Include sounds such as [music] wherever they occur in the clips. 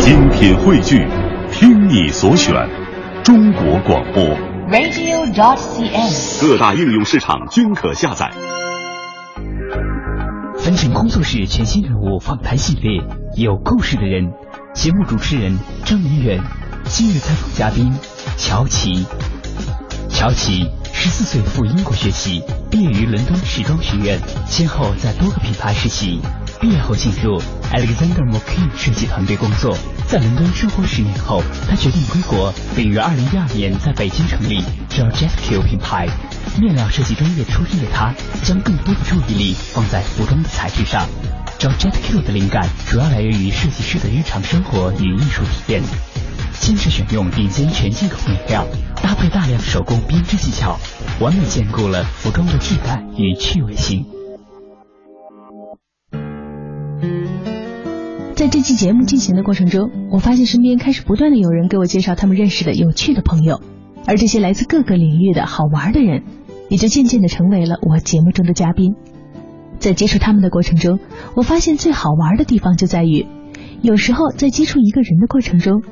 精品汇聚，听你所选，中国广播。radio.dot.cn，。各大应用市场均可下载。凡尘工作室全新人物访谈系列，有故事的人，节目主持人张明远，今日采访嘉宾乔琪。乔琪十四岁赴英国学习，毕业于伦敦时装学院，先后在多个品牌实习。毕业后进入 Alexander McQueen 设计团队工作，在伦敦生活十年后，他决定归国，并于二零一二年在北京成立 Georgette Q 品牌。面料设计专业出身的他，将更多的注意力放在服装的材质上。Georgette Q 的灵感主要来源于设计师的日常生活与艺术体验。坚持选用顶尖全进口面料，搭配大量手工编织技巧，完美兼顾了服装的质感与趣味性。在这期节目进行的过程中，我发现身边开始不断的有人给我介绍他们认识的有趣的朋友，而这些来自各个领域的好玩的人，也就渐渐的成为了我节目中的嘉宾。在接触他们的过程中，我发现最好玩的地方就在于，有时候在接触一个人的过程中，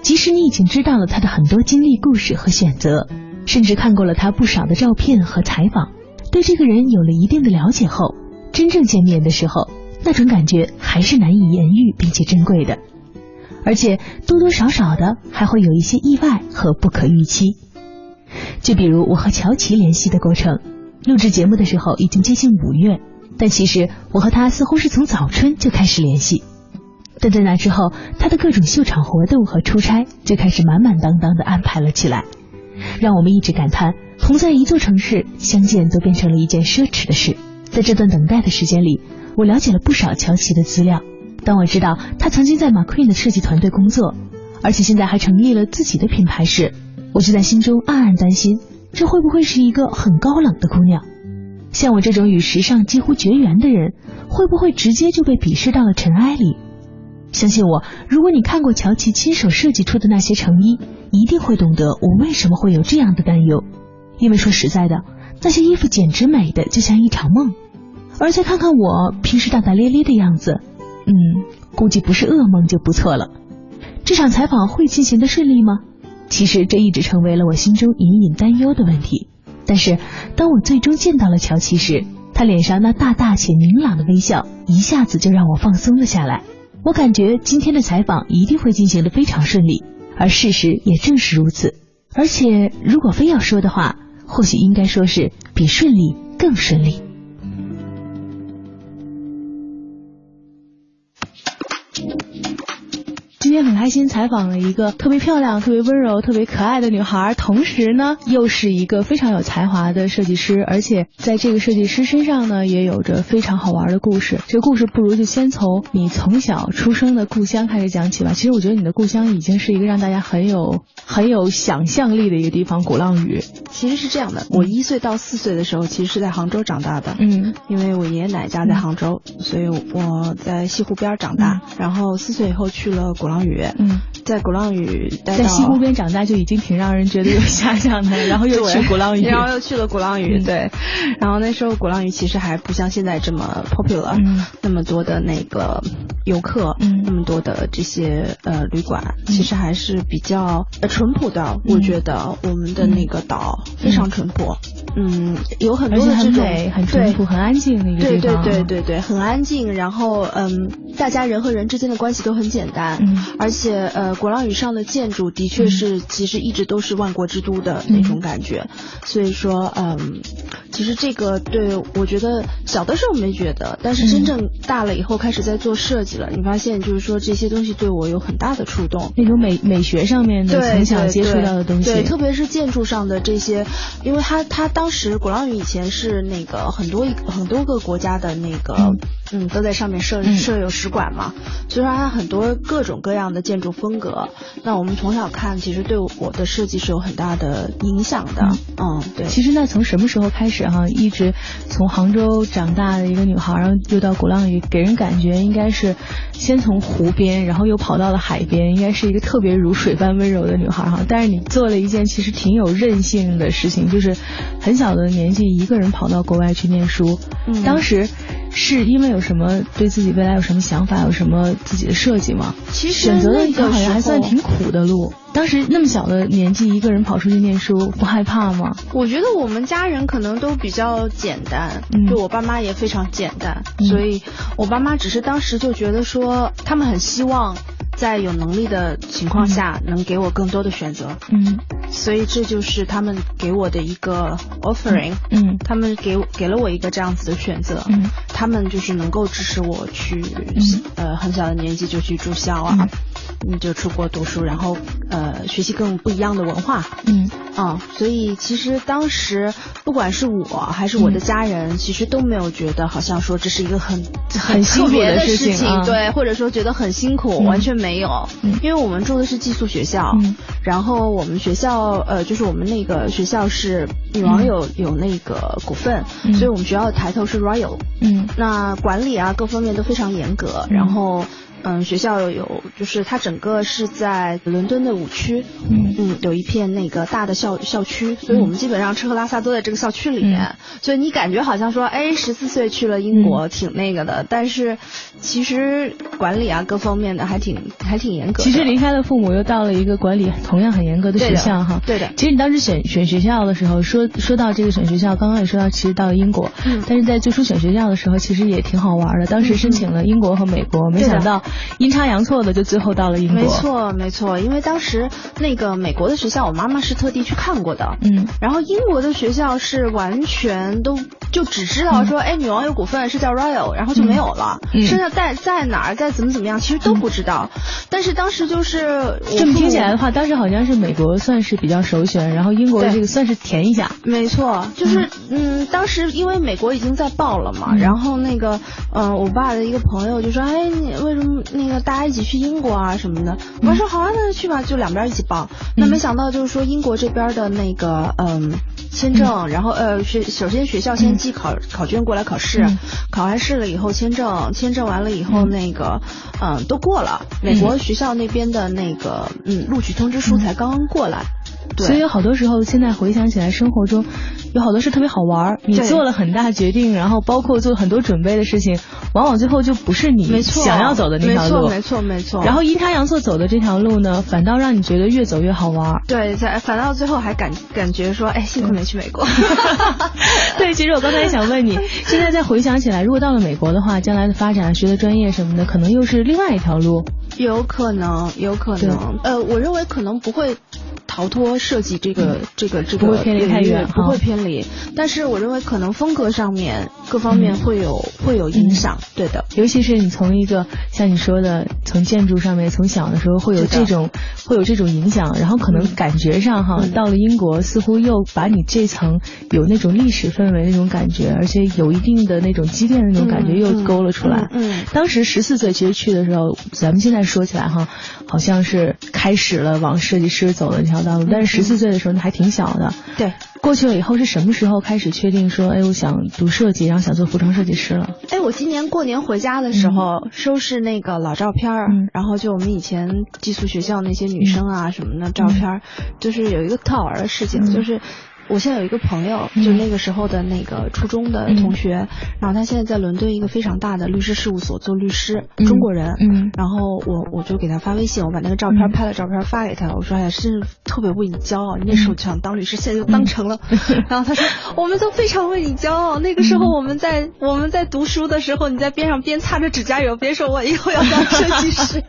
即使你已经知道了他的很多经历、故事和选择，甚至看过了他不少的照片和采访，对这个人有了一定的了解后，真正见面的时候，那种感觉还是难以言喻并且珍贵的，而且多多少少的还会有一些意外和不可预期。就比如我和乔琪联系的过程，录制节目的时候已经接近五月，但其实我和他似乎是从早春就开始联系。但在那之后，他的各种秀场活动和出差就开始满满当当的安排了起来，让我们一直感叹，同在一座城市相见都变成了一件奢侈的事。在这段等待的时间里，我了解了不少乔琪的资料。当我知道他曾经在 McQueen 的设计团队工作，而且现在还成立了自己的品牌时，我就在心中暗暗担心，这会不会是一个很高冷的姑娘？像我这种与时尚几乎绝缘的人，会不会直接就被鄙视到了尘埃里？相信我，如果你看过乔琪亲手设计出的那些成衣，一定会懂得我为什么会有这样的担忧。因为说实在的，那些衣服简直美的就像一场梦，而再看看我平时大大咧咧的样子，嗯，估计不是噩梦就不错了。这场采访会进行的顺利吗？其实这一直成为了我心中隐隐担忧的问题。但是当我最终见到了乔琪时，他脸上那大大且明朗的微笑，一下子就让我放松了下来。我感觉今天的采访一定会进行的非常顺利，而事实也正是如此。而且如果非要说的话，或许应该说是比顺利更顺利。今天很开心采访了一个特别漂亮、特别温柔、特别可爱的女孩，同时呢又是一个非常有才华的设计师，而且在这个设计师身上呢也有着非常好玩的故事。这个故事不如就先从你从小出生的故乡开始讲起吧。其实我觉得你的故乡已经是一个让大家很有很有想象力的一个地方——鼓浪屿。其实是这样的，我一岁到四岁的时候，其实是在杭州长大的。嗯，因为我爷爷奶奶家在杭州，所以我在西湖边长大。然后四岁以后去了鼓浪屿。嗯，在鼓浪屿待在西湖边长大就已经挺让人觉得有遐想的，[laughs] 然后又去鼓浪屿，然后又去了鼓浪屿，嗯、对。然后那时候鼓浪屿其实还不像现在这么 popular，、嗯、那么多的那个游客，嗯，那么多的这些呃旅馆，其实还是比较呃淳朴的。我觉得我们的那个岛非常淳朴，嗯，有很多的这种很很淳朴、很安静的一个对地方。对对对对，很安静。然后嗯，大家人和人之间的关系都很简单，嗯，而且呃，鼓浪屿上的建筑的确是，其实一直都是万国之都的那种感觉。嗯、所以说，嗯，其实这个对我觉得小的时候没觉得，但是真正大了以后开始在做设计了，嗯、你发现就是说这些东西对我有很大的触动。那种美美学上面的从小接触到的东西，对，特别是建筑上的这些，因为它它当时鼓浪屿以前是那个很多很多个国家的那个。嗯嗯，都在上面设设有使馆嘛，所以说它很多各种各样的建筑风格。那我们从小看，其实对我的设计是有很大的影响的。嗯，对。其实那从什么时候开始哈，一直从杭州长大的一个女孩，然后又到鼓浪屿，给人感觉应该是先从湖边，然后又跑到了海边，应该是一个特别如水般温柔的女孩哈。但是你做了一件其实挺有韧性的事情，就是很小的年纪一个人跑到国外去念书。嗯，当时。是因为有什么对自己未来有什么想法，有什么自己的设计吗？其实选择了一条好像还算挺苦的路。当时那么小的年纪，一个人跑出去念书，不害怕吗？我觉得我们家人可能都比较简单，嗯就我爸妈也非常简单，嗯所以我爸妈只是当时就觉得说，他们很希望在有能力的情况下能给我更多的选择，嗯所以这就是他们给我的一个 offering，、嗯。他们给我给了我一个这样子的选择，嗯。他们就是能够支持我去，呃，很小的年纪就去住校啊，嗯，就出国读书，然后呃，学习更不一样的文化，嗯。啊、所以其实当时不管是我还是我的家人，其实都没有觉得好像说这是一个很很特别的的事情啊。对，或者说觉得很辛苦，嗯。完全没有，嗯。因为我们住的是寄宿学校，嗯。然后我们学校呃，就是我们那个学校是女王有、有那个股份，嗯所以我们学校的抬头是 Royal，嗯那管理啊各方面都非常严格，嗯然后。嗯，学校有，就是它整个是在伦敦的五区，嗯。嗯，有一片那个大的校校区，所以我们基本上吃喝拉撒都在这个校区里面，嗯所以你感觉好像说，哎，十四岁去了英国，挺那个的，但是其实管理啊各方面的还挺还挺严格的。其实离开了父母，又到了一个管理同样很严格的学校哈。对的其实你当时选选学校的时候，说说到这个选学校，刚刚也说到，其实到了英国，嗯。但是在最初选学校的时候，其实也挺好玩的。当时申请了英国和美国，没想到阴差阳错的就最后到了英国。没。错没错，因为当时那个美国的学校，我妈妈是特地去看过的，嗯然后英国的学校是完全都就只知道说，哎，女王有股份是叫 Royal，然后就没有了，嗯剩下在在哪儿，在怎么怎么样，其实都不知道。但是当时就是这么听起来的话，当时好像是美国算是比较首选，然后英国这个算是填一下。没错，就是嗯，当时因为美国已经在报了嘛，嗯然后那个嗯、呃我爸的一个朋友就说，哎，你为什么那个大家一起去英国啊什么的？我爸说好啊，那就去吧，就两边一起报。那没想到就是说英国这边的那个嗯。签证，然后呃学首先学校先寄考、考卷过来考试，嗯。考完试了以后签证，签证完了以后那个嗯都过了，美国学校那边的那个嗯录取通知书才刚刚过来，对所以有好多时候，现在回想起来，生活中有好多事特别好玩儿。你做了很大决定，然后包括做很多准备的事情，往往最后就不是你，想要走的那条路。没错，没错，没错。然后阴差阳错走的这条路呢，反倒让你觉得越走越好玩儿。对，在反倒最后还感感觉说，哎，幸亏没去美国。[laughs] 对，其实我刚才也想问你，现在再回想起来，如果到了美国的话，将来的发展、学的专业什么的，可能又是另外一条路。有可能，有可能。呃，我认为可能不会逃脱设计这个、这个这个不会偏离太远不会偏离。但是我认为可能风格上面各方面会有、会有影响。对的。尤其是你从一个像你说的，从建筑上面，从小的时候会有这种会有这种影响，然后可能感觉上哈，嗯到了英国似乎又把你这层有那种历史氛围那种感觉，而且有一定的那种积淀的那种感觉嗯又勾了出来。嗯嗯当时十四岁其实去的时候，咱们现在说起来哈，好像是开始了往设计师走的那条道路，但是十四岁的时候你还挺小的。对。过去了以后是什么时候开始确定说，哎，我想读设计，然后想做服装设计师了？哎，我今年过年回家的时候、收拾那个老照片儿、嗯然后就我们以前寄宿学校那些女生啊什么的照片儿、就是有一个特好玩的事情，嗯就是。我现在有一个朋友，嗯。就那个时候的那个初中的同学，然后他现在在伦敦一个非常大的律师事务所做律师，嗯。中国人。嗯。然后我我就给他发微信，我把那个照片、嗯。拍了照片发给他，我说哎呀，真是特别为你骄傲，你那时候就想当律师，现在就当成了。[laughs] 然后他说我们都非常为你骄傲，那个时候我们在、我们在读书的时候，你在边上边擦着指甲油，边说我以后要当设计师，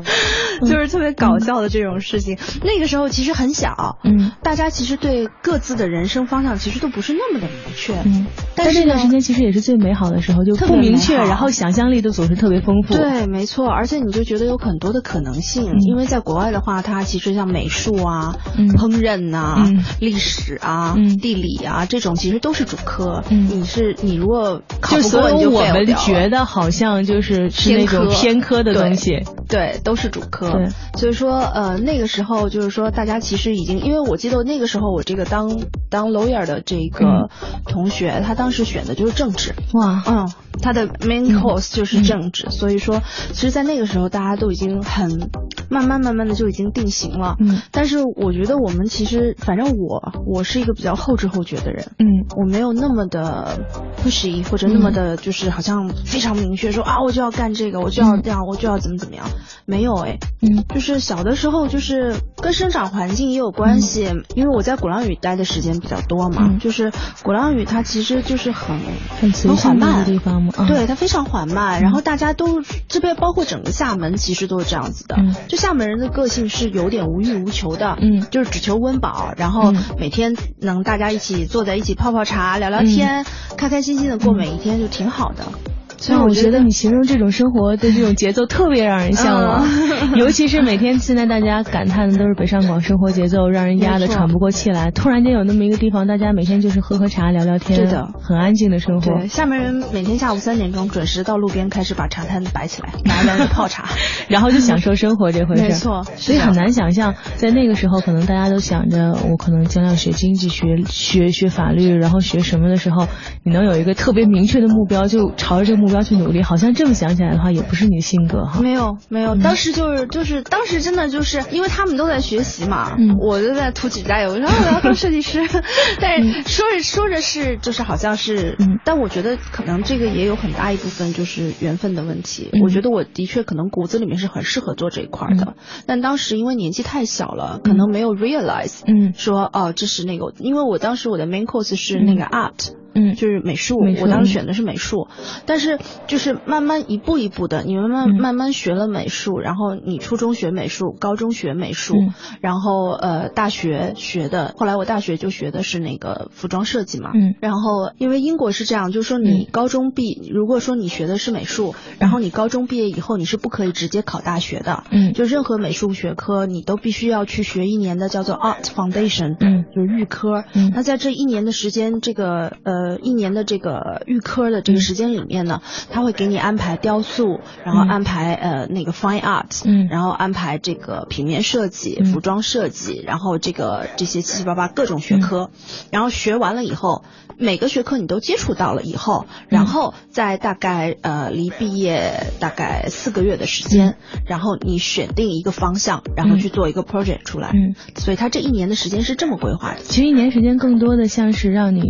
[laughs] 就是特别搞笑的这种事情。那个时候其实很小，嗯。大家其实对各自的人生方向其实都不是那么的明确。嗯，但是呢这段时间其实也是最美好的时候，就特别不明确，然后想象力都总是特别丰富。，对，没错，而且你就觉得有很多的可能性，嗯因为在国外的话，它其实像美术啊、嗯烹饪呐、嗯历史啊、嗯地理啊这种，其实都是主科。嗯你是你如果考就不过，我们觉得好像就是是那种偏科的东西。对，都是主科。对，所以说呃那个时候就是说大家其实已经，因为我记得那个时候我这个当当 lawyer 的这个同学，他当时选的就是政治。哇，嗯，他的 main course 就是政治，所以说，其实，在那个时候，大家都已经很慢慢慢慢的就已经定型了。嗯，但是我觉得我们其实，反正我我是一个比较后知后觉的人。嗯，我没有那么的 pushy 或者那么的，就是好像非常明确说啊，我就要干这个，我就要这样，我就要怎么怎么样。没有哎，嗯，就是小的时候，就是跟生长环境也有关系，因为我在鼓浪屿待的时间比较多嘛，就是鼓浪屿它其实就是很很很缓慢。的地方嘛，对，它非常缓慢，然后大家都这边包括整个厦门其实都是这样子的，就厦门人的个性是有点无欲无求的，嗯，就是只求温饱，然后每天能大家一起坐在一起泡泡茶、聊聊天，开开心心的过每一天就挺好的。所以我觉得你形容这种生活 [laughs] 的这种节奏特别让人向往，[laughs] 尤其是每天现在大家感叹的都是北上广生活节奏让人压得喘不过气来，[laughs] 突然间有那么一个地方，大家每天就是喝喝茶聊聊天，对的，很安静的生活。对，厦门人每天下午三点钟准时到路边开始把茶摊摆起来，大家在泡茶，然后就享受生活这回事。没错，所以很难想象在那个时候，可能大家都想着我可能将要学经济学、学学法律，然后学什么的时候，你能有一个特别明确的目标，就朝着这个目标去努力，好像。这么想起来的话，也不是你的性格哈。没有没有，当时就是就是当时真的就是因为他们都在学习嘛，我就在涂指甲油，我说我要当设计师。[laughs] 但是说着说着是就是好像是，但我觉得可能这个也有很大一部分就是缘分的问题。我觉得我的确可能骨子里面是很适合做这一块的，但当时因为年纪太小了，可能没有 realize，嗯，说哦这是那个，因为我当时我的 main course 是那个 art。嗯，就是美术，我当时选的是美术，但是就是慢慢一步一步的，你慢慢慢慢学了美术，然后你初中学美术，高中学美术，然后呃大学学的，后来我大学就学的是那个服装设计嘛，嗯，然后因为英国是这样，就是说你高中毕，如果说你学的是美术，然后你高中毕业以后你是不可以直接考大学的，嗯，就任何美术学科你都必须要去学一年的叫做 Art Foundation，嗯，就是预科，嗯，那在这一年的时间，这个呃。呃，一年的这个预科的这个时间里面呢，他会给你安排雕塑，然后安排呃那个 fine art，嗯，然后安排这个平面设计、服装设计，然后这个这些七七八八各种学科，然后学完了以后，每个学科你都接触到了以后，然后在大概呃离毕业大概四个月的时间，然后你选定一个方向，然后去做一个 project 出来，嗯，所以他这一年的时间是这么规划的。其实一年时间更多的像是让你。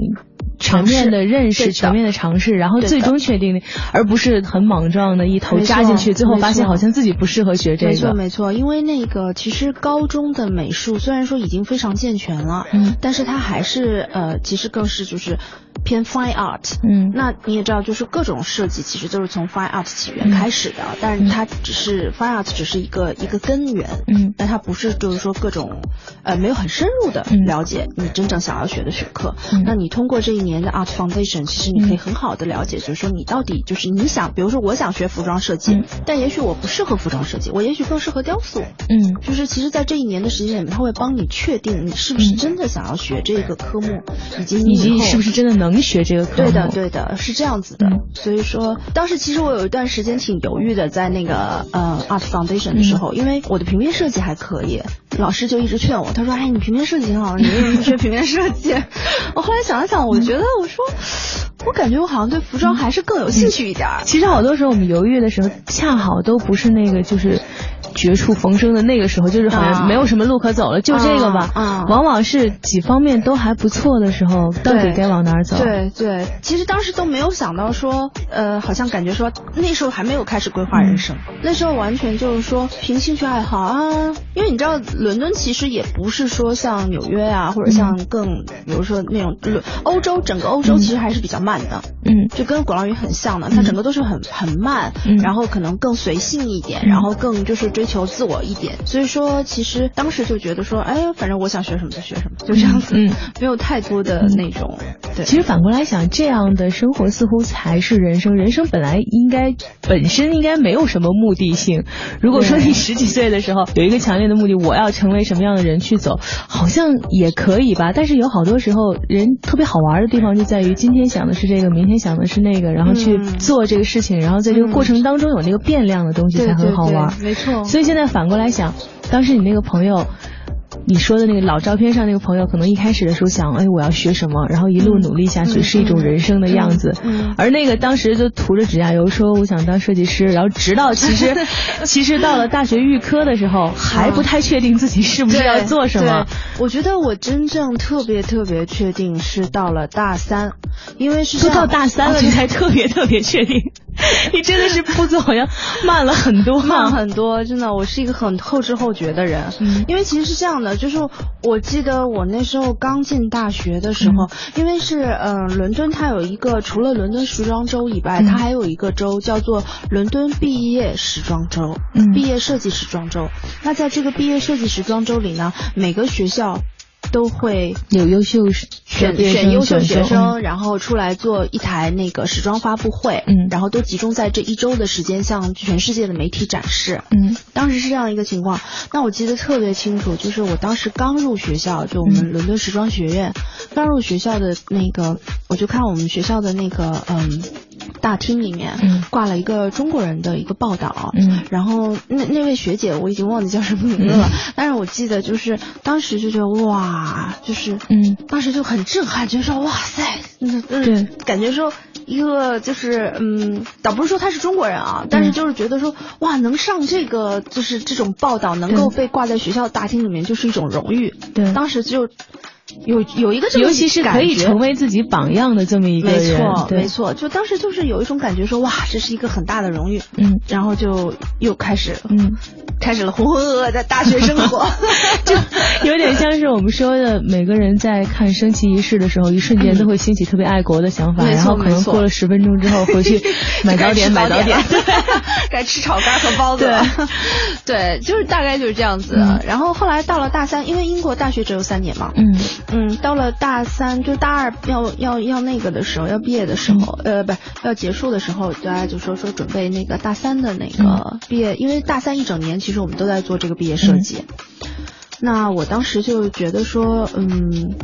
全面的认识，全面的尝试，然后最终确定，而不是很莽撞的一头扎进去，最后发现好像自己不适合学这个。没错没错，因为那个其实高中的美术虽然说已经非常健全了，嗯，但是它还是呃，其实更是就是偏 fine art，嗯，那你也知道，就是各种设计其实都是从 fine art 起源开始的，但是它只是 fine art 只是一个一个根源，嗯，但它不是就是说各种呃没有很深入的了解你真正想要学的学科，那你通过这一年的 art foundation，其实你可以很好的了解，就是说你到底就是你想，比如说我想学服装设计，但也许我不适合服装设计，我也许更适合雕塑，嗯，就是其实，在这一年的时间里面，他会帮你确定你是不是真的想要学这个科目，以及你以后是不是真的能学这个科目。对的，对的，是这样子的。所以说，当时其实我有一段时间挺犹豫的，在那个呃 art foundation 的时候，因为我的平面设计还可以，老师就一直劝我，他说：“哎，你平面设计挺好，你为什么不学平面设计？” [laughs] 我后来想了想，我觉得我说。我感觉我好像对服装还是更有兴趣一点。其实好多时候我们犹豫的时候，恰好都不是那个就是绝处逢生的那个时候，就是好像没有什么路可走了，就这个吧。啊，往往是几方面都还不错的时候，到底该往哪儿走？对对，其实当时都没有想到说，呃，好像感觉说那时候还没有开始规划人生，那时候完全就是说凭兴趣爱好啊。因为你知道，伦敦其实也不是说像纽约啊，或者像更比如说那种欧洲，整个欧洲其实还是比较慢。的，嗯，就跟鼓浪屿很像的，它整个都是很很慢，然后可能更随性一点，然后更就是追求自我一点。所以说，其实当时就觉得说，哎，反正我想学什么就学什么，就这样子，嗯，[laughs] 没有太多的那种。对，其实反过来想，这样的生活似乎才是人生。人生本来应该本身应该没有什么目的性。如果说你十几岁的时候有一个强烈的目的，我要成为什么样的人去走，好像也可以吧。但是有好多时候，人特别好玩的地方就在于今天想的是。这个明天想的是那个，然后去做这个事情，然后在这个过程当中有那个变量的东西才很好玩，没错。所以现在反过来想，当时你那个朋友你说的那个老照片上那个朋友，可能一开始的时候想，哎，我要学什么，然后一路努力下去，是一种人生的样子。而那个当时就涂着指甲油说我想当设计师，然后直到其实 [laughs] 其实到了大学预科的时候，还不太确定自己是不是要做什么。我觉得我真正特别特别确定是到了大三，因为是都到大三了，你才特别特别确定。[laughs] 你真的是步子好像慢了很多，慢很多，真的。我是一个很后知后觉的人，因为其实是这样的，就是我记得我那时候刚进大学的时候，因为是嗯，伦敦它有一个除了伦敦时装周以外，它还有一个周叫做伦敦毕业时装周，毕业设计时装周。那在这个毕业设计时装周里呢，每个学校。都会有优秀选选优秀学生，然后出来做一台那个时装发布会，嗯，然后都集中在这一周的时间向全世界的媒体展示，嗯，当时是这样一个情况。那我记得特别清楚，就是我当时刚入学校，就我们伦敦时装学院，刚入学校的那个，我就看我们学校的那个，嗯。大厅里面挂了一个中国人的一个报道，嗯，然后那那位学姐我已经忘记叫什么名字了，但是我记得就是当时就觉得哇，就是嗯，当时就很震撼，觉得说哇塞，嗯嗯，感觉说一个就是嗯，倒不是说他是中国人啊，但是就是觉得说哇，能上这个就是这种报道，能够被挂在学校大厅里面，就是一种荣誉。对，当时就。有有一个这么，尤其是可以成为自己榜样的这么一个人，没错，没错。就当时就是有一种感觉，说哇，这是一个很大的荣誉，嗯，然后就又开始，嗯，开始了浑浑噩噩的大学生活，[laughs] [laughs] 就有点像是我们说的，每个人在看升旗仪式的时候，一瞬间都会兴起特别爱国的想法，然后可能过了十分钟之后回去 [laughs] 买早点，买早点，对该吃炒肝和包子，对，就是大概就是这样子。然后后来到了大三，因为英国大学只有三年嘛，嗯。嗯，到了大三，就大二要要要那个的时候，要毕业的时候，呃，不是要结束的时候，大家就说说准备那个大三的那个毕业，因为大三一整年其实我们都在做这个毕业设计。那我当时就觉得说，嗯，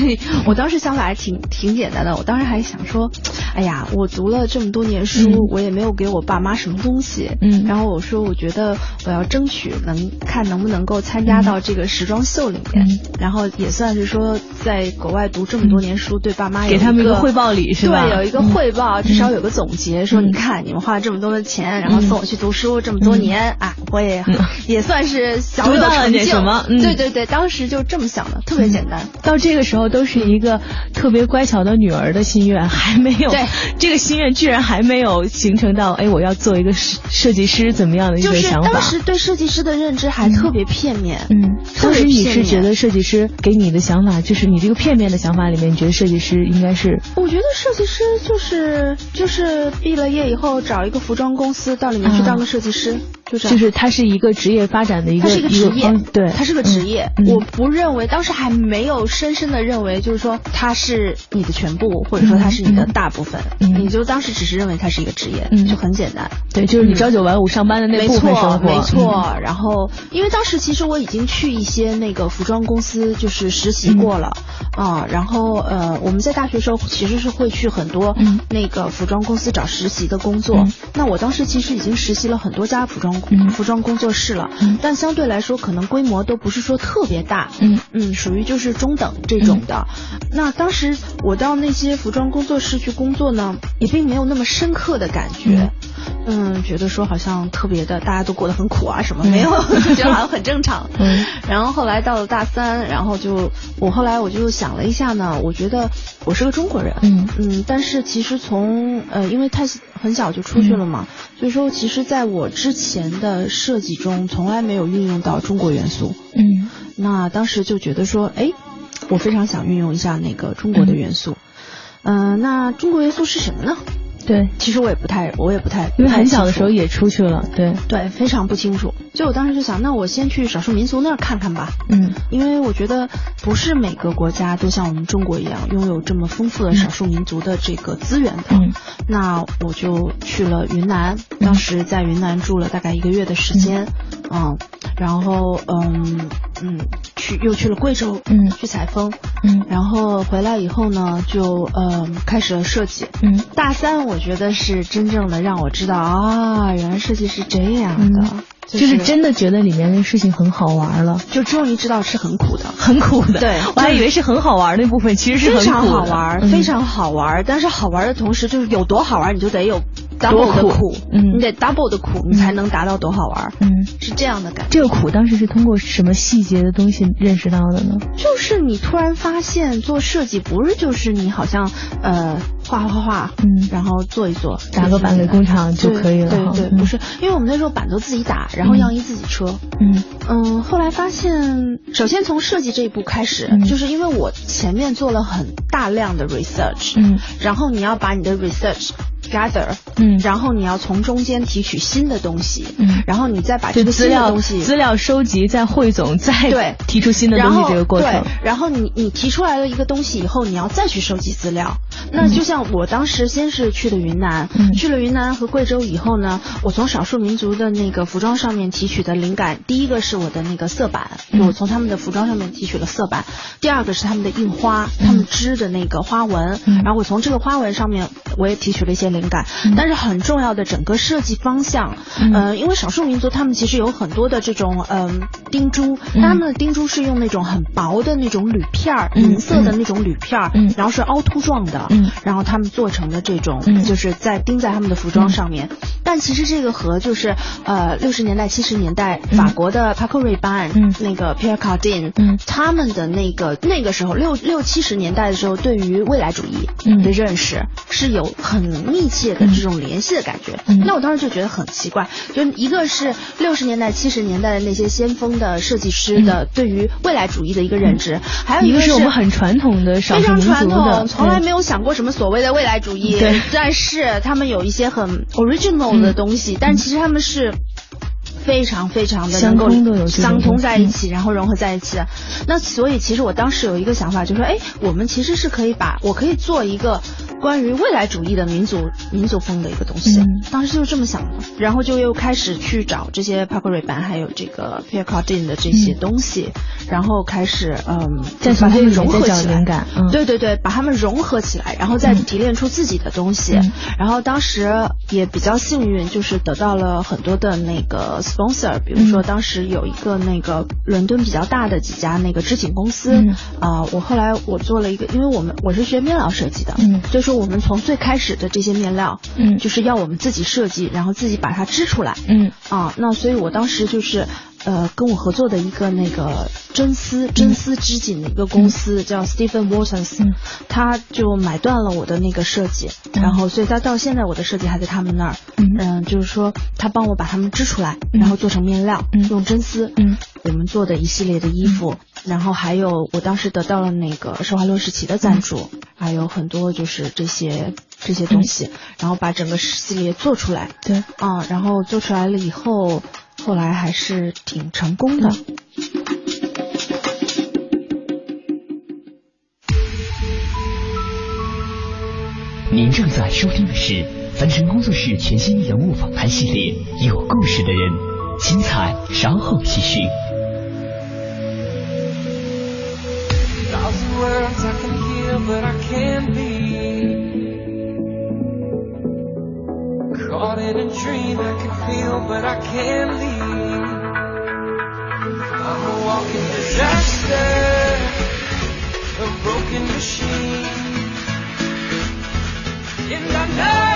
[laughs] 我当时想法还挺挺简单的。我当时还想说，[tsk] 哎呀，我读了这么多年书，我也没有给我爸妈什么东西。嗯。然后我说，我觉得我要争取能看能不能够参加到这个时装秀里面。嗯。然后也算是说，在国外读这么多年书，对爸妈给他们一个汇报礼是吧？对，有一个汇报，至少有个总结，说你看你们花了这么多的钱，然后送我去读书这么多年啊，我也 [laughs] 也算是小有成就。什么？对对对，当时就这么想的，特别简单。到这个时候都是一个特别乖巧的女儿的心愿，还没有。对，这个心愿居然还没有形成到，哎，我要做一个设设计师怎么样的一个想法？就是当时对设计师的认知还特别片面。嗯，当时你是觉得设计师给你的想法，就是你这个片面的想法里面，你觉得设计师应该是？我觉得设计师就是就是毕了业以后找一个服装公司到里面去当个设计师，就这样。就是它是一个职业发展的一个它是一个职业，对。它是个职业，我不认为当时还没有深深的认为，就是说它是你的全部，或者说它是你的大部分，你就当时只是认为它是一个职业，就很简单。对，就是你朝九晚五上班的那部分生活。没错，没错。然后，因为当时其实我已经去一些那个服装公司就是实习过了啊，然后呃，我们在大学时候其实是会去很多那个服装公司找实习的工作。那我当时其实已经实习了很多家服装服装工作室了，但相对来说可能规模。都不是说特别大，嗯。嗯，属于就是中等这种的。那当时我到那些服装工作室去工作呢，也并没有那么深刻的感觉，嗯，觉得说好像特别的，大家都过得很苦啊什么，没有，[laughs] 觉得好像很 [laughs] 正常。嗯，然后后来到了大三，然后就我后来我就想了一下呢，我觉得我是个中国人，嗯嗯，但是其实从呃，因为太很小就出去了嘛，所以说其实在我之前的设计中从来没有运用到中国元素。嗯，那当时就觉得说，哎，我非常想运用一下那个中国的元素。嗯，那中国元素是什么呢？对，其实我也不太，我也不太，因为很小的时候也出去了，对对，非常不清楚。所以我当时就想，那我先去少数民族那儿看看吧。嗯，因为我觉得不是每个国家都像我们中国一样拥有这么丰富的少数民族的这个资源的。嗯，那我就去了云南，当时在云南住了大概一个月的时间。嗯，然后嗯嗯，去又去了贵州，嗯，去采风。嗯，然后回来以后呢，就呃开始了设计。嗯，大三我觉得是真正的让我知道啊，原来设计是这样的。就是真的觉得里面的事情很好玩了，就终于知道是很苦的，很苦的。对，我还以为是很好玩那部分，其实是非常好玩，非常好玩。但是好玩的同时，就是有多好玩，你就得有 double 的苦，嗯，你得 double 的苦，你才能达到多好玩，嗯，是这样的感觉。这个苦当时是通过什么细节的东西认识到的呢？就是你突然发现做设计不是就是你好像呃画画画，嗯，然后做一做，打个板给工厂就可以了。对对，不是，因为我们那时候板都自己打，然后样衣自己车，嗯嗯。后来发现，首先从设计这一步开始，就是因为我前面做了很大量的 research，嗯，然后你要把你的 research。gather，嗯，然后你要从中间提取新的东西，嗯，然后你再把这个资料东西资料收集，再汇总，再对。提出新的东西这个过程。对，然后你你提出来了一个东西以后，你要再去收集资料。那就像我当时先是去的云南，去了云南和贵州以后呢，我从少数民族的那个服装上面提取的灵感，第一个是我的那个色板，我从他们的服装上面提取了色板；第二个是他们的印花，他们织的那个花纹，然后我从这个花纹上面我也提取了一些灵感。但是很重要的整个设计方向，嗯，因为少数民族他们其实有很多的这种嗯钉珠，他们的钉珠是用那种很薄的那种铝片儿，银色的那种铝片儿，然后是凹凸状的，然后他们做成的这种，就是在钉在他们的服装上面。但其实这个和就是呃六十年代七十年代法国的 Paco Rabanne 那个 Pierre Cardin 他们的那个那个时候六六七十年代的时候对于未来主义的认识是有很密切的这种联系的感觉。那我当时就觉得很奇怪，就一个是六十年代七十年代的那些先锋的设计师的对于未来主义的一个认知，还有一个是我们很传统的非常传统，从来没有想过什么所谓的未来主义。对，但是他们有一些很 original。的东西，但其实他们是。非常非常的能够相通在一起，然后融合在一起。那所以其实我当时有一个想法，就说，哎，我们其实是可以把我可以做一个关于未来主义的民族民族风的一个东西。当时就是这么想的，然后就又开始去找这些 Paco Rabanne 还有这个 Pierre Cardin 的这些东西，然后开始嗯，再把它们融合起来。对对对，把它们融合起来，然后再提炼出自己的东西。然后当时也比较幸运，就是得到了很多的那个。sponsor，比如说当时有一个那个伦敦比较大的几家那个织锦公司，啊，我后来我做了一个，因为我们我是学面料设计的，嗯，所以说我们从最开始的这些面料，嗯，就是要我们自己设计，然后自己把它织出来，嗯，啊，那所以我当时就是。呃，跟我合作的一个那个真丝真丝织锦的一个公司叫 Stephen Watsons，他就买断了我的那个设计，然后所以他到现在我的设计还在他们那儿，嗯，就是说他帮我把它们织出来，然后做成面料，用真丝，嗯，我们做的一系列的衣服，然后还有我当时得到了那个施华洛世奇的赞助，还有很多就是这些这些东西，然后把整个系列做出来，对，啊，然后做出来了以后。后来还是挺成功的。您正在收听的是凡尘工作室全新人物访谈系列《有故事的人》，精彩稍后继续。Caught in a dream I can feel, but I can't leave. Walking disaster, a broken machine. And I know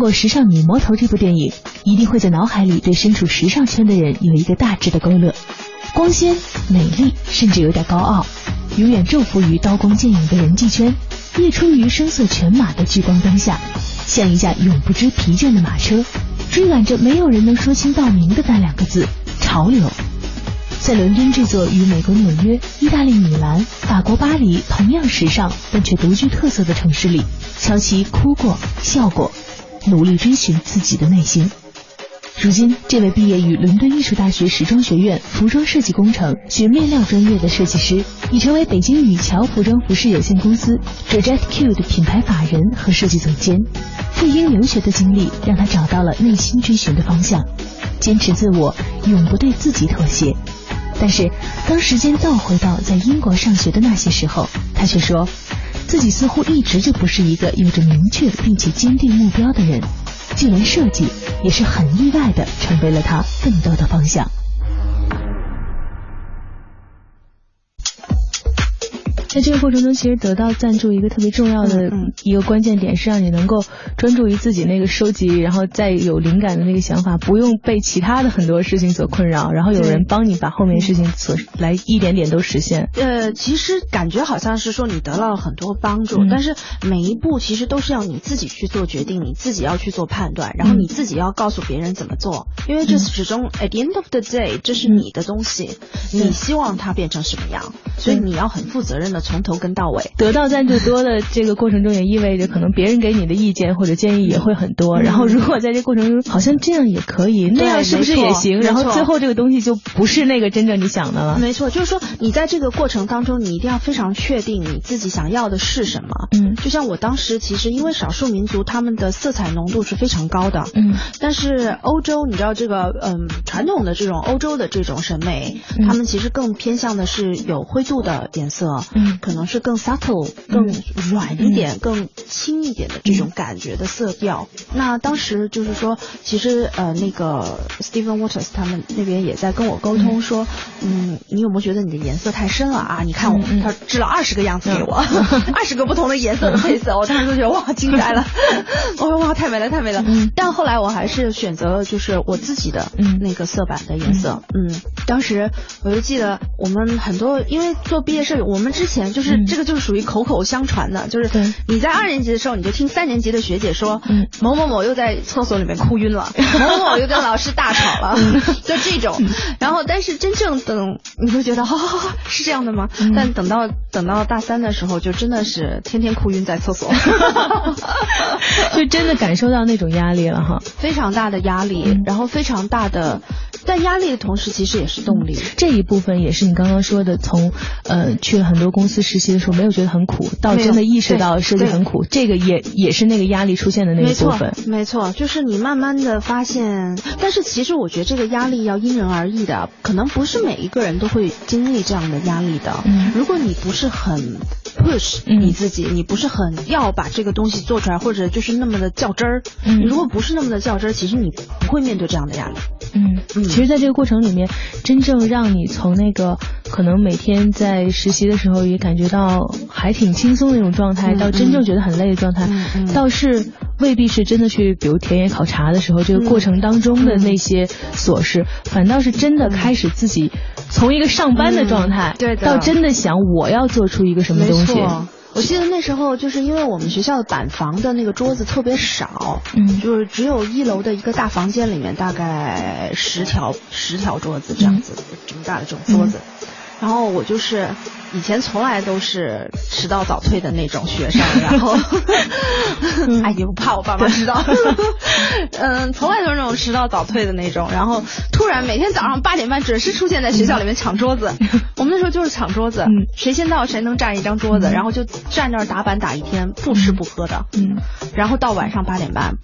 过《时尚女魔头》这部电影，一定会在脑海里对身处时尚圈的人有一个大致的勾勒：光鲜、美丽，甚至有点高傲，永远昼伏于刀光剑影的人际圈，夜出于声色犬马的聚光灯下，像一架永不知疲倦的马车，追赶着没有人能说清道明的那两个字——潮流。在伦敦这座与美国纽约、意大利米兰、法国巴黎同样时尚但却独具特色的城市里，乔琪哭过、笑过，努力追寻自己的内心。如今，这位毕业于伦敦艺术大学时装学院服装设计工程学面料专业的设计师，已成为北京羽桥服装服饰有限公司 Project Q 的品牌法人和设计总监。赴英留学的经历让他找到了内心追寻的方向，坚持自我，永不对自己妥协。但是，当时间倒回到在英国上学的那些时候，他却说，自己似乎一直就不是一个有着明确并且坚定目标的人，既然设计也是很意外的成为了他奋斗的方向。在这个过程中，其实得到赞助一个特别重要的一个关键点是让你能够专注于自己那个收集，然后再有灵感的那个想法，不用被其他的很多事情所困扰，然后有人帮你把后面事情所来一点点都实现。呃，其实感觉好像是说你得到了很多帮助，但是每一步其实都是要你自己去做决定，你自己要去做判断，然后你自己要告诉别人怎么做，因为这始终 at the end of the day 这是你的东西，你希望它变成什么样，所以你要很负责任的。从头跟到尾，得到赞助多的这个过程中，也意味着可能别人给你的意见或者建议也会很多。然后，如果在这过程中，好像这样也可以，那样是不是也行？然后最后这个东西就不是那个真正你想的了。没错，就是说你在这个过程当中，你一定要非常确定你自己想要的是什么。嗯，就像我当时其实因为少数民族他们的色彩浓度是非常高的。嗯，但是欧洲你知道这个嗯传统的这种欧洲的这种审美，他们其实更偏向的是有灰度的颜色。嗯，可能是更 subtle、更软一点、更轻一点的这种感觉的色调。那当时就是说，其实呃，那个 Stephen Waters 他们那边也在跟我沟通说，嗯，你有没有觉得你的颜色太深了啊？你看我，他织了二十个样子给我，[laughs] 二十个不同的颜色的配色，我当时就觉得哇，惊呆了！[laughs] 我说哇，太美了，太美了。但后来我还是选择了就是我自己的那个色板的颜色。嗯，当时我就记得我们很多，因为做毕业设计，我们之前就是。这个就是属于口口相传的，就是你在二年级的时候，你就听三年级的学姐说，某某某又在厕所里面哭晕了，[laughs] 某某某又跟老师大吵了，就这种。然后，但是真正等你会觉得，哈哈哈，是这样的吗？但等到等到大三的时候，就真的是天天哭晕在厕所 [laughs] [laughs] 就真的感受到那种压力了哈，非常大的压力，然后非常大的，但压力的同时其实也是动力。这一部分也是你刚刚说的，从呃去了很多公司实习。的时候没有觉得很苦，到真的意识到设计很苦，这个也也是那个压力出现的那一部分。没错，就是你慢慢的发现，但是其实我觉得这个压力要因人而异的，可能不是每一个人都会经历这样的压力的。如果你不是很 push 你自己，你不是很要把这个东西做出来，或者就是那么的较真儿，你如果不是那么的较真儿，其实你不会面对这样的压力。嗯，其实，在这个过程里面，真正让你从那个可能每天在实习的时候也感觉到还挺轻松的那种状态，到真正觉得很累的状态，倒是未必是真的去，比如田野考察的时候，这个过程当中的那些琐事，反倒是真的开始自己从一个上班的状态，对，到真的想我要做出一个什么东西。我记得那时候就是因为我们学校的板房的那个桌子特别少，嗯，就是只有一楼的一个大房间里面大概十条十条桌子这样子这么大的这种桌子，然后我就是。以前从来都是迟到早退的那种学生，然后，[laughs] 哎，也不怕我爸妈知道，[laughs] 嗯，从来都是那种迟到早退的那种，然后突然每天早上八点半准时出现在学校里面抢桌子，我们那时候就是抢桌子，谁先到谁能占一张桌子，然后就站那儿打板打一天，不吃不喝的，嗯，然后到晚上八点半。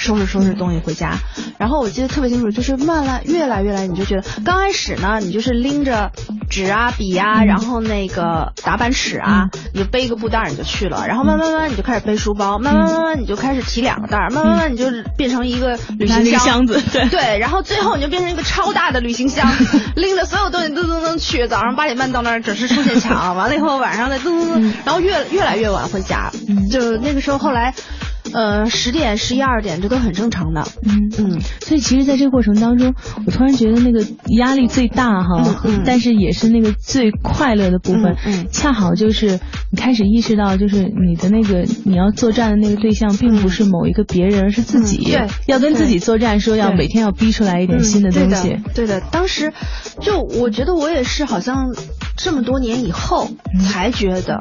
收拾收拾东西回家，然后我记得特别清楚，就是慢慢越来越来，你就觉得刚开始呢，你就是拎着纸啊笔啊，然后那个打板尺啊，你就背一个布袋你就去了，然后慢慢慢你就开始背书包，慢慢慢慢你就开始提两个袋儿，慢慢慢你就变成一个旅行箱箱子，对对，然后最后你就变成一个超大的旅行箱，拎着所有东西噔噔噔去，早上八点半到那儿准时出现抢，完了以后晚上再噔噔噔，然后越越来越晚回家，就那个时候后来。呃十点、十一二点，这都很正常的。嗯嗯，所以其实，在这个过程当中，我突然觉得那个压力最大哈，嗯嗯但是也是那个最快乐的部分，嗯嗯恰好就是你开始意识到，就是你的那个你要作战的那个对象，并不是某一个别人，而是自己，嗯对要跟自己作战，说要每天要逼出来一点新的东西。嗯、对的，对的。当时就我觉得我也是，好像这么多年以后嗯才觉得。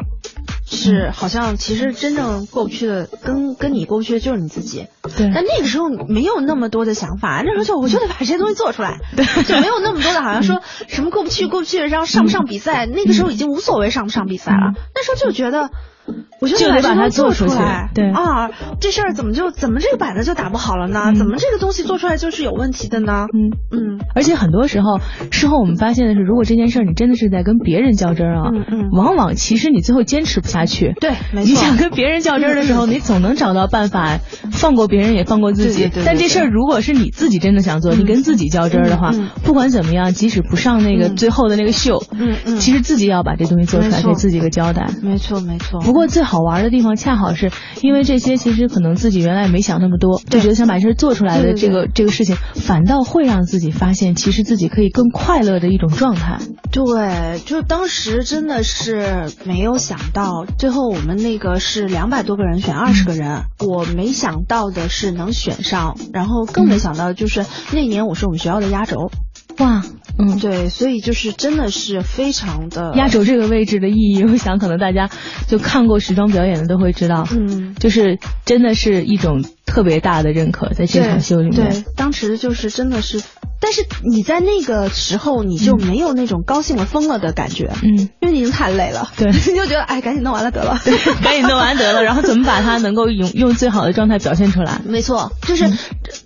是，好像其实真正过不去的，跟跟你过不去的就是你自己。对。但那个时候没有那么多的想法，那时候就我就得把这些东西做出来，就没有那么多的，好像说什么过不去过不去，然后上不上比赛，那个时候已经无所谓上不上比赛了。那时候就觉得。我就得把它做出来，对啊，这事儿怎么就怎么这个板子就打不好了呢？嗯、怎么这个东西做出来就是有问题的呢？嗯嗯。而且很多时候，事后我们发现的是，如果这件事儿你真的是在跟别人较真儿啊，嗯嗯，往往其实你最后坚持不下去。对，没错。你想跟别人较真儿的时候，嗯、你总能找到办法放过别人也放过自己。对对对对但这事儿如果是你自己真的想做，嗯、你跟自己较真儿的话，嗯、不管怎么样，即使不上那个最后的那个秀，嗯嗯，其实自己也要把这东西做出来，给自己一个交代。没错没错。不过最好玩的地方恰好是因为这些，其实可能自己原来没想那么多，就觉得想把这事做出来的这个这个事情，反倒会让自己发现，其实自己可以更快乐的一种状态。对，就当时真的是没有想到，最后我们那个是两百多个人选二十个人，嗯、我没想到的是能选上，然后更没想到就是那年我是我们学校的压轴。哇，嗯，对，所以就是真的是非常的压轴这个位置的意义，我想可能大家就看过时装表演的都会知道，嗯，就是真的是一种特别大的认可，在这场秀里面，对，当时就是真的是，但是你在那个时候你就没有那种高兴了疯了的感觉，嗯，因为你已经太累了，对，[laughs] 你就觉得哎，赶紧弄完了得了，[laughs] 对，赶紧弄完得了，然后怎么把它能够用用最好的状态表现出来？没错，就是、嗯、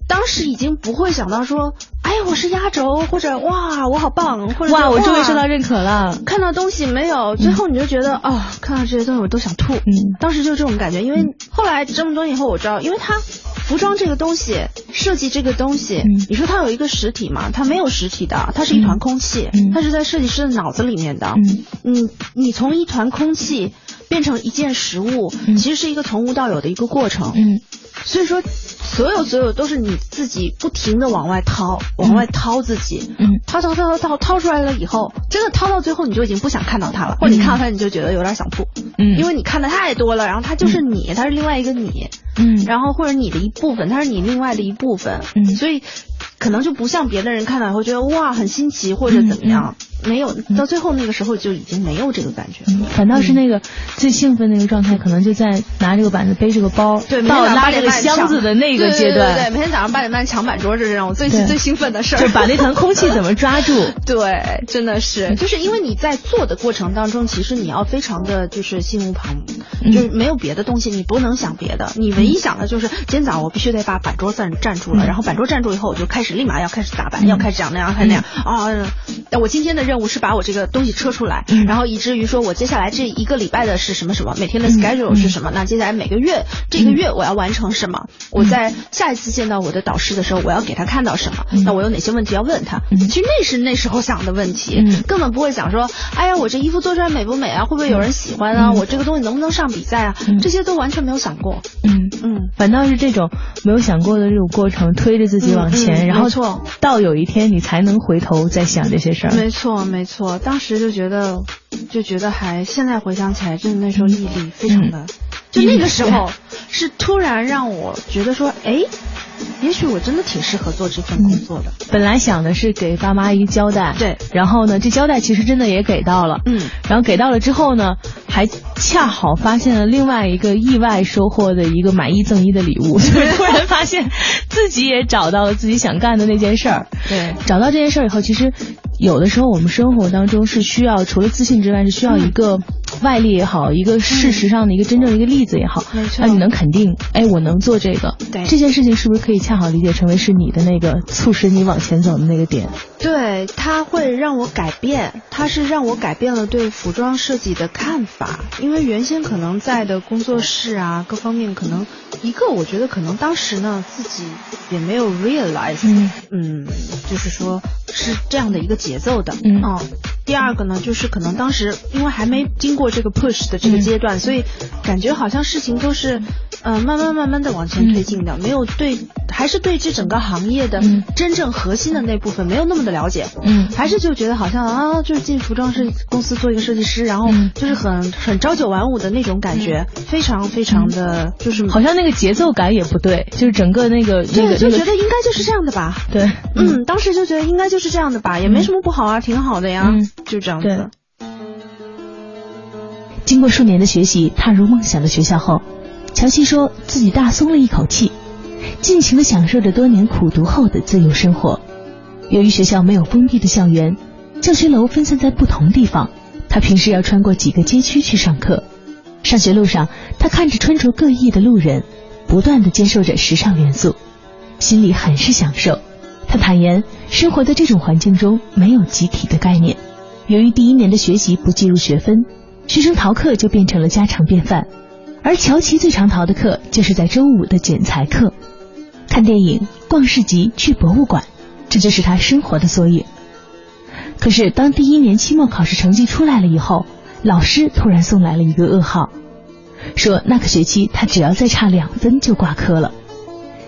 当时已经不会想到说。哎呀，我是压轴，或者哇，我好棒，或者哇，我终于受到认可了。看到东西没有？最后你就觉得、嗯、哦，看到这些东西我都想吐。嗯，当时就这种感觉，因为后来这么多年以后我知道，因为它服装这个东西，设计这个东西，嗯、你说它有一个实体吗？它没有实体的，它是一团空气，嗯、它是在设计师的脑子里面的。嗯，你你从一团空气变成一件实物，嗯、其实是一个从无到有的一个过程。嗯，所以说。所有所有都是你自己不停的往外掏，往外掏自己，嗯，掏掏掏掏掏掏出来了以后，真的掏到最后你就已经不想看到它了，或者你看到它你就觉得有点想吐，嗯，因为你看的太多了，然后它就是你，它是另外一个你，嗯，然后或者你的一部分，它是你另外的一部分，嗯，所以可能就不像别的人看到会觉得哇很新奇或者怎么样，嗯、没有到最后那个时候就已经没有这个感觉，嗯、反倒是那个最兴奋那个状态，可能就在拿这个板子背这个包，对，到拉这个箱子的那个阶段。对，每天早上八点半抢板桌，这是让我最最兴奋的事儿。就把那团空气怎么抓住？[laughs] 对，真的是，就是因为你在做的过程当中，其实你要非常的就是心无旁骛，就是没有别的东西，你不能想别的，你唯一想的就是今天早上我必须得把板桌站站住了，然后板桌站住以后，我就开始立马要开始打扮，要开始这样那样开那样啊。我今天的任务是把我这个东西车出来，然后以至于说我接下来这一个礼拜的是什么什么，每天的 schedule 是什么，那接下来每个月这个月我要完成什么，我在下一次见到我的导师的时候，我要给他看到什么，那我有哪些问题要问他？其实那是那时候想的问题，根本不会想说，哎呀，我这衣服做出来美不美啊？会不会有人喜欢啊？我这个东西能不能上比赛啊？这些都完全没有想过。嗯嗯，反倒是这种没有想过的这种过程，推着自己往前，然后错，到有一天你才能回头再想这些事儿。没错没错，当时就觉得就觉得还现在回想起来，真的那时候毅力非常的，就那个时候是突然让我觉得说，哎。也许我真的挺适合做这份工作的。本来想的是给爸妈一个交代，对，然后呢，这交代其实真的也给到了，嗯，然后给到了之后呢，还恰好发现了另外一个意外收获的一个买一赠一的礼物，[laughs] 就是突然发现自己也找到了自己想干的那件事儿。对，找到这件事儿以后，其实有的时候我们生活当中是需要除了自信之外，是需要一个外力也好，一个事实上的一个真正的一个例子也好，没错，让你能肯定，哎，我能做这个，对，这件事情是不是可以恰好理解成为是你的那个促使你往前走的那个点？对，它会让我改变，它是让我改变了对服装设计的看法，因为原先可能在的工作室啊，各方面可能一个，我觉得可能当时呢自己也没有 realize，嗯。嗯，就是说是这样的一个节奏的，嗯哦。第二个呢，就是可能当时因为还没经过这个 push 的这个阶段，嗯、所以感觉好像事情都是呃，慢慢慢慢的往前推进的，没有对，还是对这整个行业的真正核心的那部分没有那么的了解，嗯，还是就觉得好像啊，就是进服装设计公司做一个设计师，然后就是很很朝九晚五的那种感觉，非常非常的就是好像那个节奏感也不对，就是整个那个那个就觉得应该就是这样的吧，对，嗯，当时就觉得应该就是这样的吧，也没什么不好啊，挺好的呀，就这样子。经过数年的学习，踏入梦想的学校后，乔西说自己大松了一口气，尽情的享受着多年苦读后的自由生活。由于学校没有封闭的校园，教学楼分散在不同地方，他平时要穿过几个街区去上课。上学路上，他看着穿着各异的路人，不断的接受着时尚元素，心里很是享受。他坦言，生活在这种环境中没有集体的概念。由于第一年的学习不计入学分。学生逃课就变成了家常便饭，而乔琪最常逃的课就是在周五的剪裁课。看电影、逛市集、去博物馆，这就是他生活的缩影。可是，当第一年期末考试成绩出来了以后，老师突然送来了一个噩耗，说那个学期他只要再差两分就挂科了。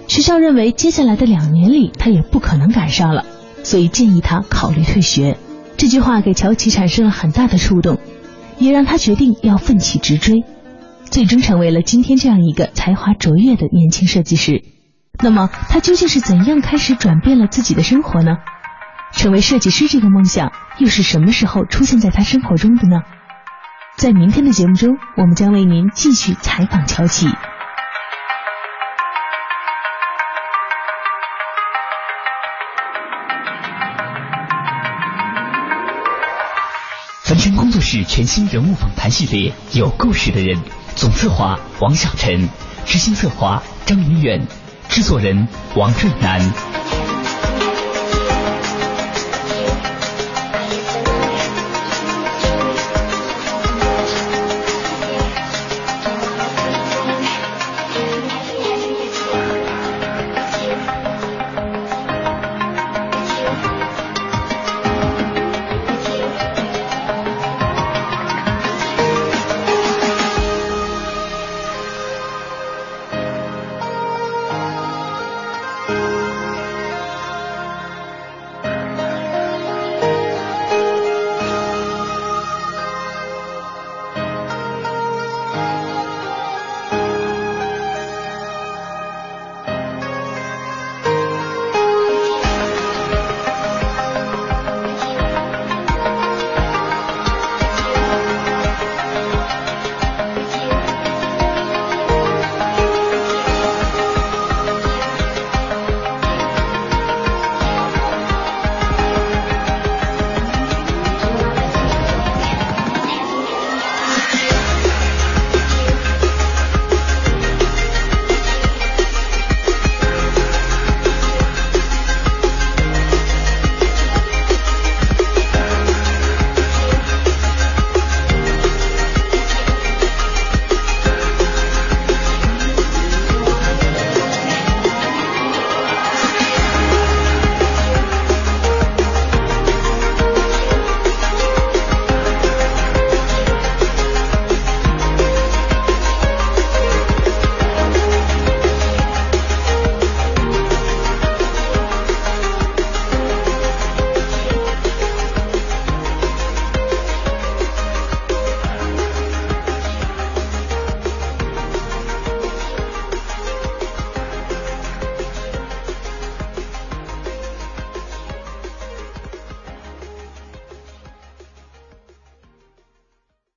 学校认为接下来的两年里他也不可能赶上了，所以建议他考虑退学。这句话给乔琪产生了很大的触动。也让他决定要奋起直追，最终成为了今天这样一个才华卓越的年轻设计师。那么，他究竟是怎样开始转变了自己的生活呢？成为设计师这个梦想又是什么时候出现在他生活中的呢？在明天的节目中，我们将为您继续采访乔琪。凡尘工作室全新人物访谈系列，有故事的人，总策划王小晨，执行策划张明远，制作人王瑞南。